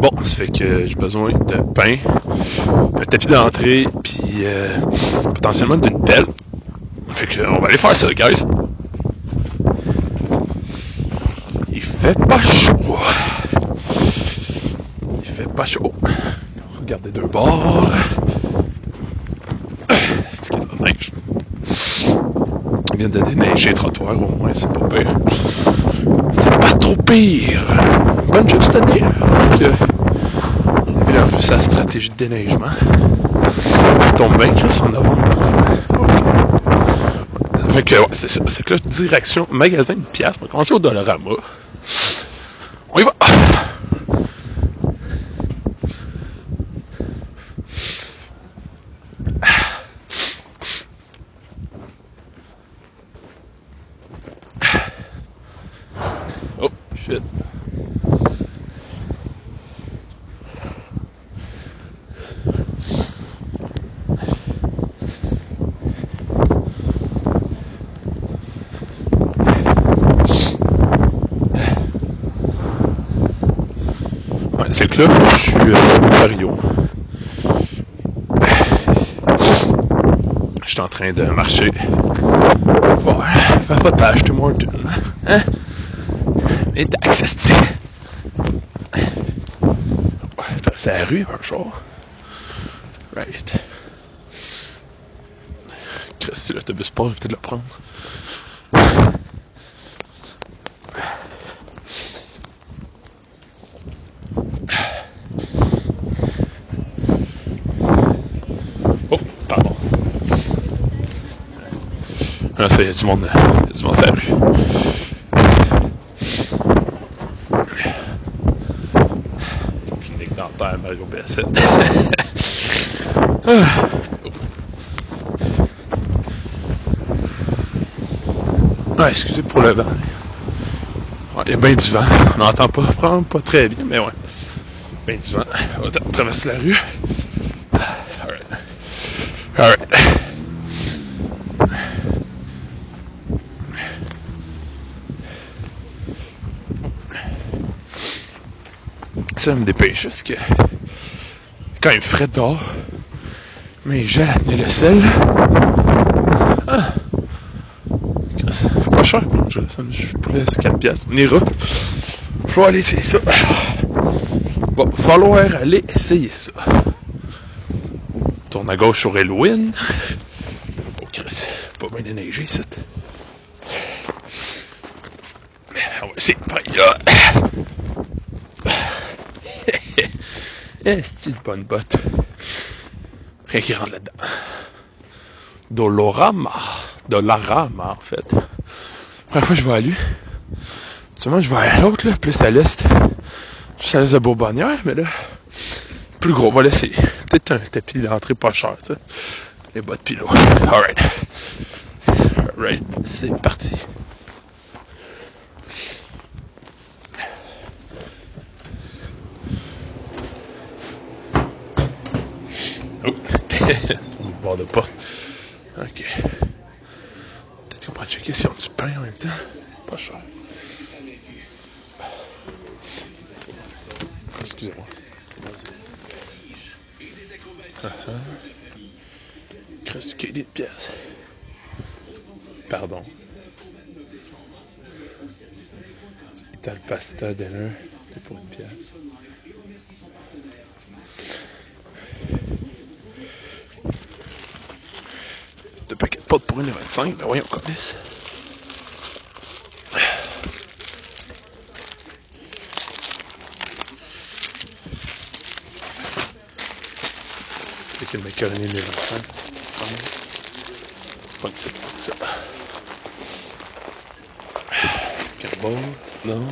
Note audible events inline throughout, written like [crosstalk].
Bon, ça fait que j'ai besoin de pain, un tapis d'entrée, puis euh, potentiellement d'une pelle. Fait que on va aller faire ça, guys. Il fait pas chaud. Il fait pas chaud. Regardez deux bords. C'est qu'il y a de la neige. On vient de déneiger le trottoir, au moins, c'est pas pire. C'est pas trop pire. Bonne job cette année. Euh, il a revu sa stratégie de déneigement. Ça tombe bien, Chris, en novembre. Que. C'est que là, direction magasin de pièces. On va commencer au Dollarama. On y va. Oh, shit. Que là, je suis euh, au Mario. Je suis en train de marcher. Voir. Fais pas de Horton. Hein? Et taxes, C'est la rue, un jour. Right. Chris, si l'autobus passe, je vais peut-être le prendre. Oh, pardon. Ah, ça y est, du monde, il y a du monde sur la rue. Clinique dentaire, Mario Bessette. Ah, excusez pour le vent. Ouais, il y a bien du vent. On n'entend pas, pas très bien, mais ouais. Bien du vent. On va traverser la rue. Alright. Alright. Ça me dépêche parce que quand il frais dehors, mais j'ai à tenir le sel. Ah. C'est pas cher pour ça. Je poulet, c'est 4 piastres. On ira. Faut aller essayer ça. Bon, falloir aller essayer ça. Tourne à gauche sur Halloween. Oh Chris, pas bien déneigé ici. On va essayer par là. Est-ce de bonne botte? Rien qui rentre là-dedans. Dolorama. Dollarama, en fait. Première fois je vais à lui. Seulement, je vais à l'autre, là, plus à l'est. Juste à l'est de Bourbonnière, mais là, plus gros, va l'essayer. Peut-être un tapis d'entrée pas cher, tu sais. Les bas de pilote. Alright. Alright, c'est parti. Oh, [laughs] on bord de porte. Ok. Peut-être qu'on pourrait checker si on a du pain en même temps. Pas cher. Excusez-moi. Reste du de pièces. Pardon. Le pasta dinner, c'est pour une pièce. Deux paquets de pâtes pour une et 25, ben voyons, connaisse. C'est quel macaroni des 25, c'est pas que c'est pas que ça. C'est quel bol? Non.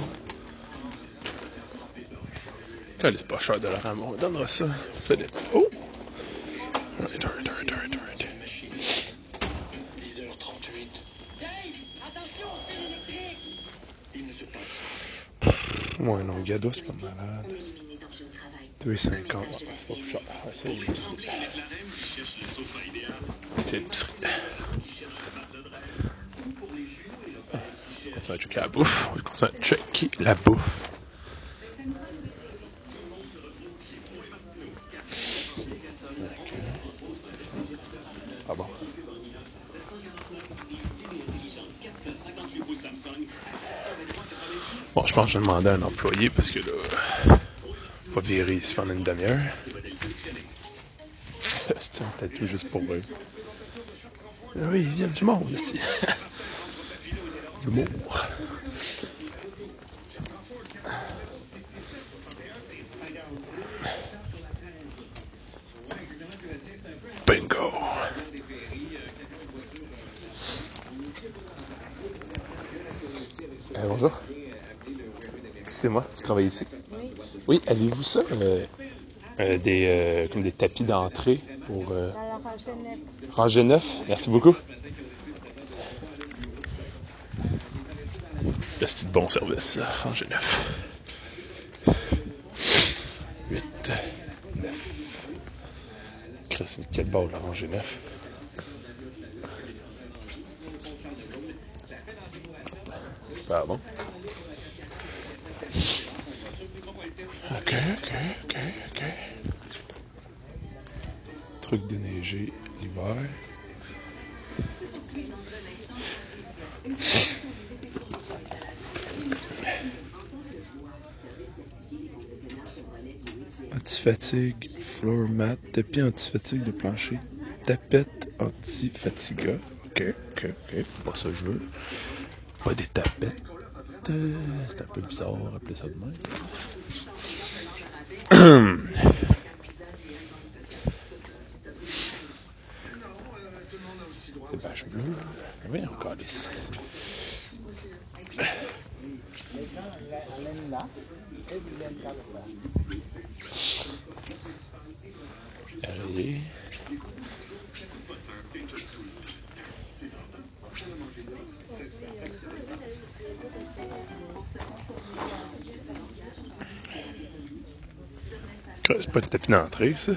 Quand c'est pas cher de la rame, on donnera ça. Ça dépend. Oh! Alright, alright, alright, alright, alright. 10h38. Attention, c'est électrique Il ne se Ouais, non, Gado, c'est pas malade. On élimine les dangers au travail. 2,50. Ouais, c'est pas plus cher. Ouais, c'est. C'est l'épicerie. On continue à checker la bouffe. On continue à checker la bouffe. Bon, je pense que je vais demander à un employé parce que là, on va virer ici pendant une demi-heure. [laughs] C'est un tatou juste pour eux. Oui, ils viennent du monde ici. [laughs] L'humour. Bingo. Euh, bonjour. C'est moi qui travaille ici. Oui, avez-vous ça? euh, euh, des, euh, comme des tapis d'entrée pour euh, Dans la rangée neuf. ranger neuf? Merci beaucoup. Le c'est de bon service, ranger neuf. 8, 9. Chris, quelle barre la ranger neuf? Pardon. Ok, ok, ok, ok. L'hiver. Anti-fatigue, floor mat, tapis anti-fatigue de plancher, tapette anti-fatiga. Ok, ok, ok. Pas ça que je veux. Pas des tapettes. Euh, C'est un peu bizarre d'appeler ça de même. [clears throat] Des bâches bleues. Oui, encore les. Allez. C'est pas de tapis d'entrée, ça.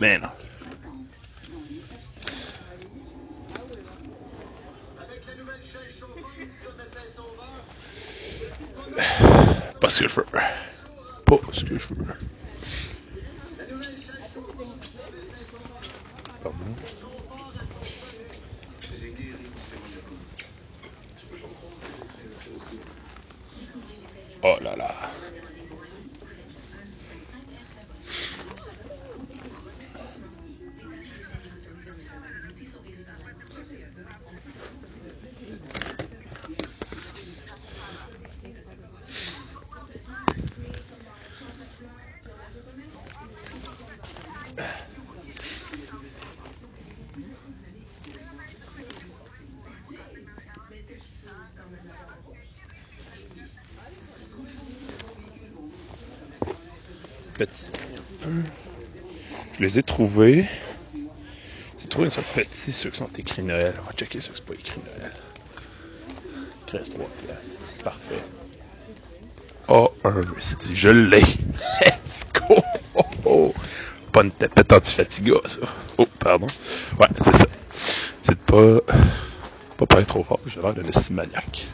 Mais non. Pas ce que je veux. Pas ce que je veux. Pardon. Oh là là. Petit. Je les ai trouvés. J'ai trouvé ça petit, ceux qui sont écrits Noël. On va checker ceux qui sont pas écrits Noël. 13 3 piastres. Parfait. Oh, un esti, je l'ai. Let's go. Pas une tapette anti-fatiga, ça. Oh, pardon. Ouais, c'est ça. C'est de pas, pas parler trop fort. J'ai l'air d'un esti maniaque.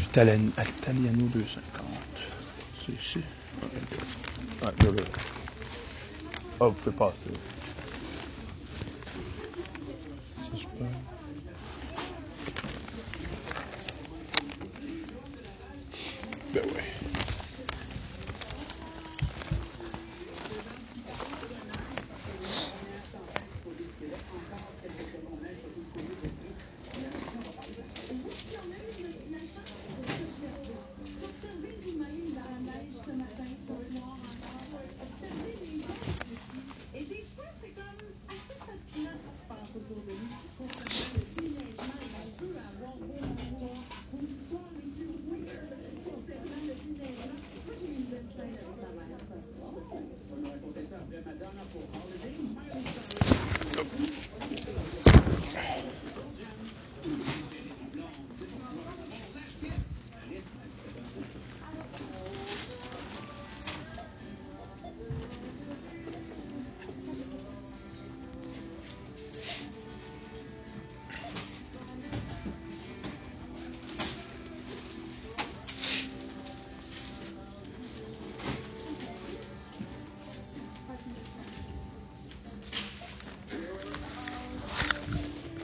Italian- Italiano 250. C'est ici. Ouais, là, là. Ah, vous pouvez passer.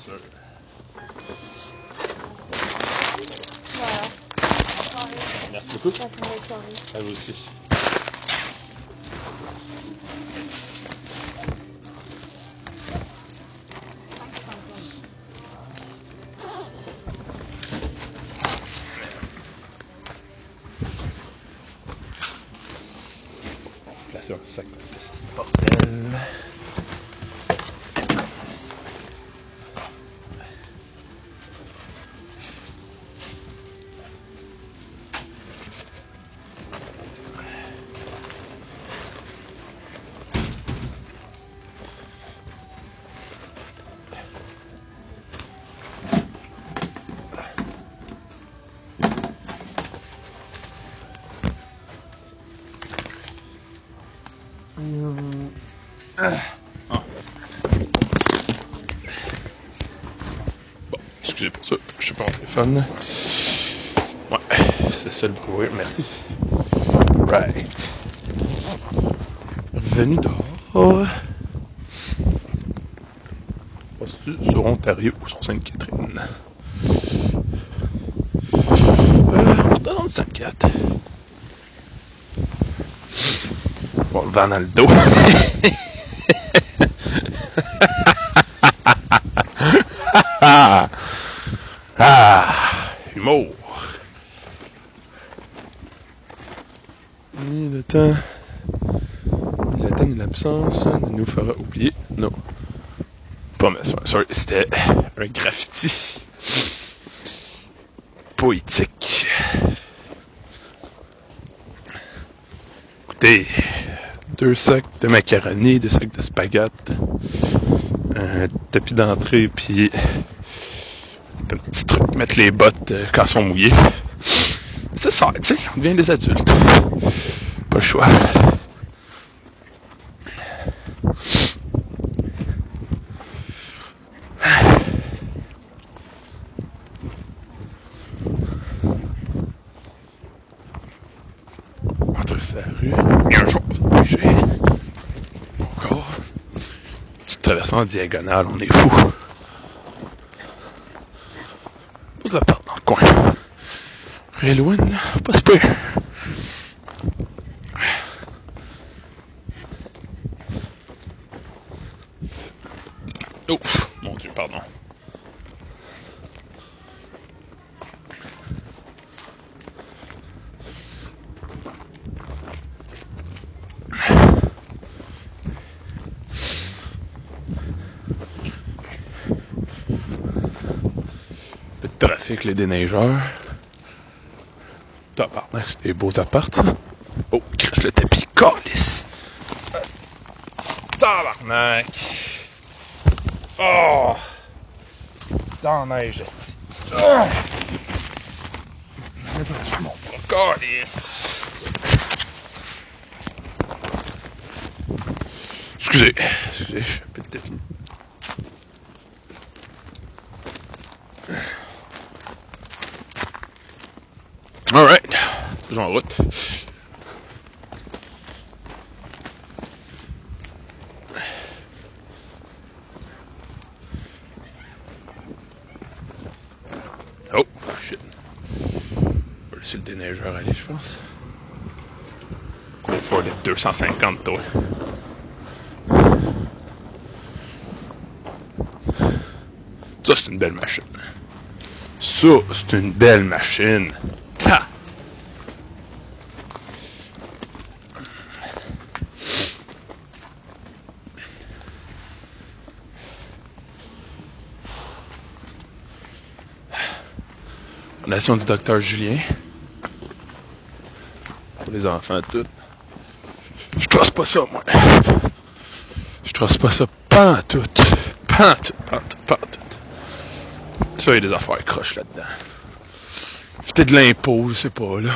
Sûr. Voilà. Merci beaucoup. Passe une belle soirée. À vous aussi. Bon, excusez pour ça, je suis pas mon téléphone. Ouais, c'est ça le bruit, merci. Right. Revenu dehors. Passe-tu sur Ontario ou sur Sainte-Catherine? Euh, dans le Sainte-Cat. Bon, le. [laughs] Ah, humour. Ni le temps, ni l'absence ne nous fera oublier. Non. Pas mais sorry, c'était un graffiti poétique. Écoutez, deux sacs de macaroni, deux sacs de spaghettes, un tapis d'entrée, puis un petit truc, mettre les bottes euh, quand elles sont mouillées. C'est ça, tu sais, on devient des adultes. Pas le choix. On traverse la rue. Il y a un jour, ça va bouger. Encore. Tu traverses en diagonale, on est fou. Vous appart dans le coin. Là. Pas super. Ouf, mon Dieu, pardon. Peu de trafic, les déneigeurs. Tabarnak, c'est des beaux apparts, ça. Oh, Chris, le tapis. Calice. Tabarnak. Oh. Dans la neige, esti. Oh. Je vais. Calice. Excusez. Excusez, je suis un peu de tapis. Alright. Toujours en route. Oh, shit. On va laisser le déneigeur aller, je pense. Cours for les 250, toi? Ça, c'est une belle machine. Ça, c'est une belle machine. Fondation du docteur Julien. Pour les enfants, tout. Je trosse pas ça, moi. crosse pas ça pantoute. Pantoute, pantoute, pantoute. Ça, il y a des affaires croches là-dedans. Peut-être de l'impôt, je sais pas, là.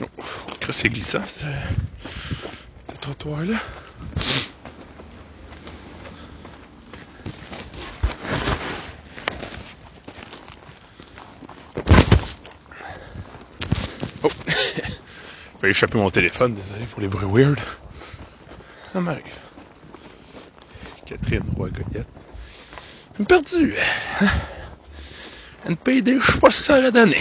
Oh, c'est glissant, ce trottoir-là. J'ai échapper mon téléphone, désolé pour les bruits weird. Ça m'arrive. Catherine Roy-Goyette. Elle m'a perdu. Elle me paye des... Je sais pas ce que ça aurait donné.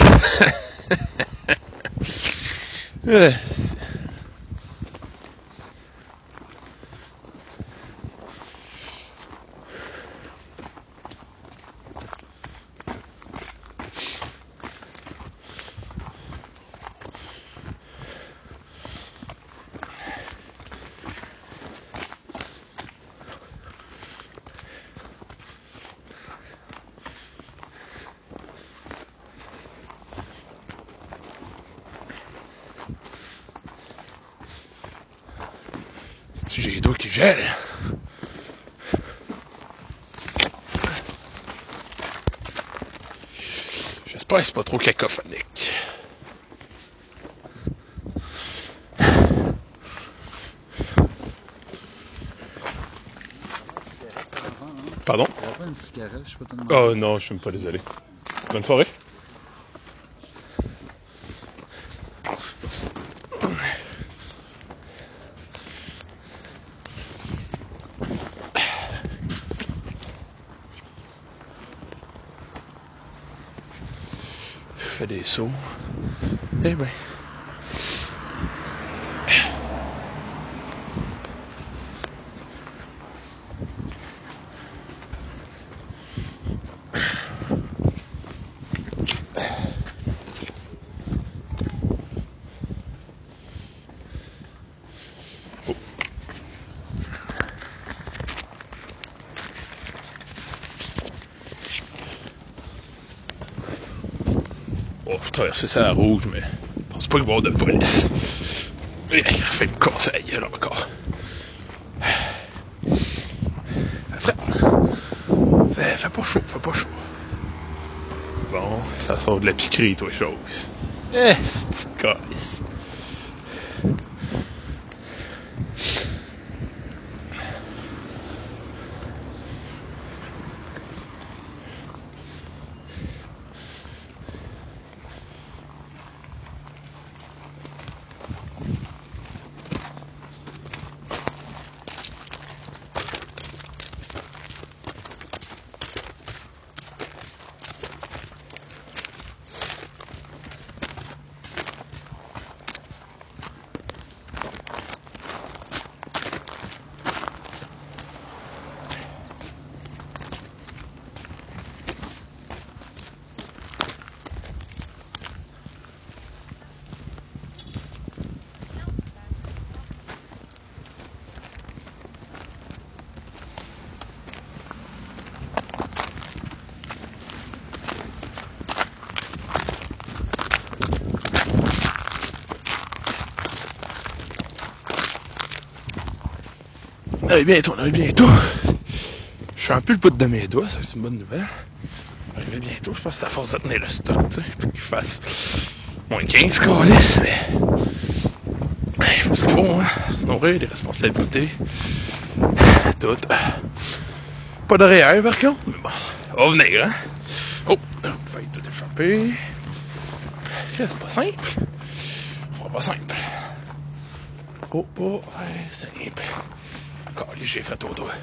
J'ai les doigts qui gèlent. J'espère que c'est pas trop cacophonique. Pardon? Oh non, je suis pas désolé. Bonne soirée. Fais des Oh, faut traverser ça à rouge, mais je pense pas qu'il va y avoir de police. Eh, Il a fait une course à la gueule encore. Frais. Fait, fait pas chaud, fait pas chaud. Bon, ça sort de la piquerie, toi, chose. Eh, c'est petite. On arrive bientôt, on arrive bientôt. Je suis un peu le bout de mes doigts, ça c'est une bonne nouvelle. On arrive bientôt, je pense que c'est à force de tenir le stock, tu sais, pour qu'il fasse moins 15 calices, mais. Il faut ce qu'il faut, hein. Se nourrir, des responsabilités. Tout. Pas de derrière, par contre, mais bon. On va venir, hein. Oh, failli tout échapper. C'est pas simple. On fera pas simple. Oh, pas ouais, simple. J'ai fait au doigt.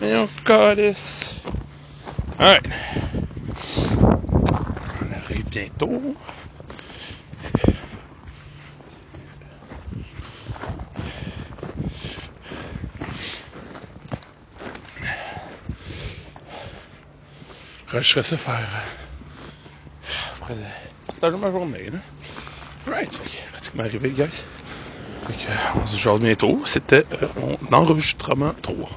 Et on calisse. Alright. On arrive bientôt. Je serais ça faire. euh, Après, partager ma journée, là? Right, que, pratiquement arrivé, guys. Que, on se jase bientôt. C'était euh, mon enregistrement 3.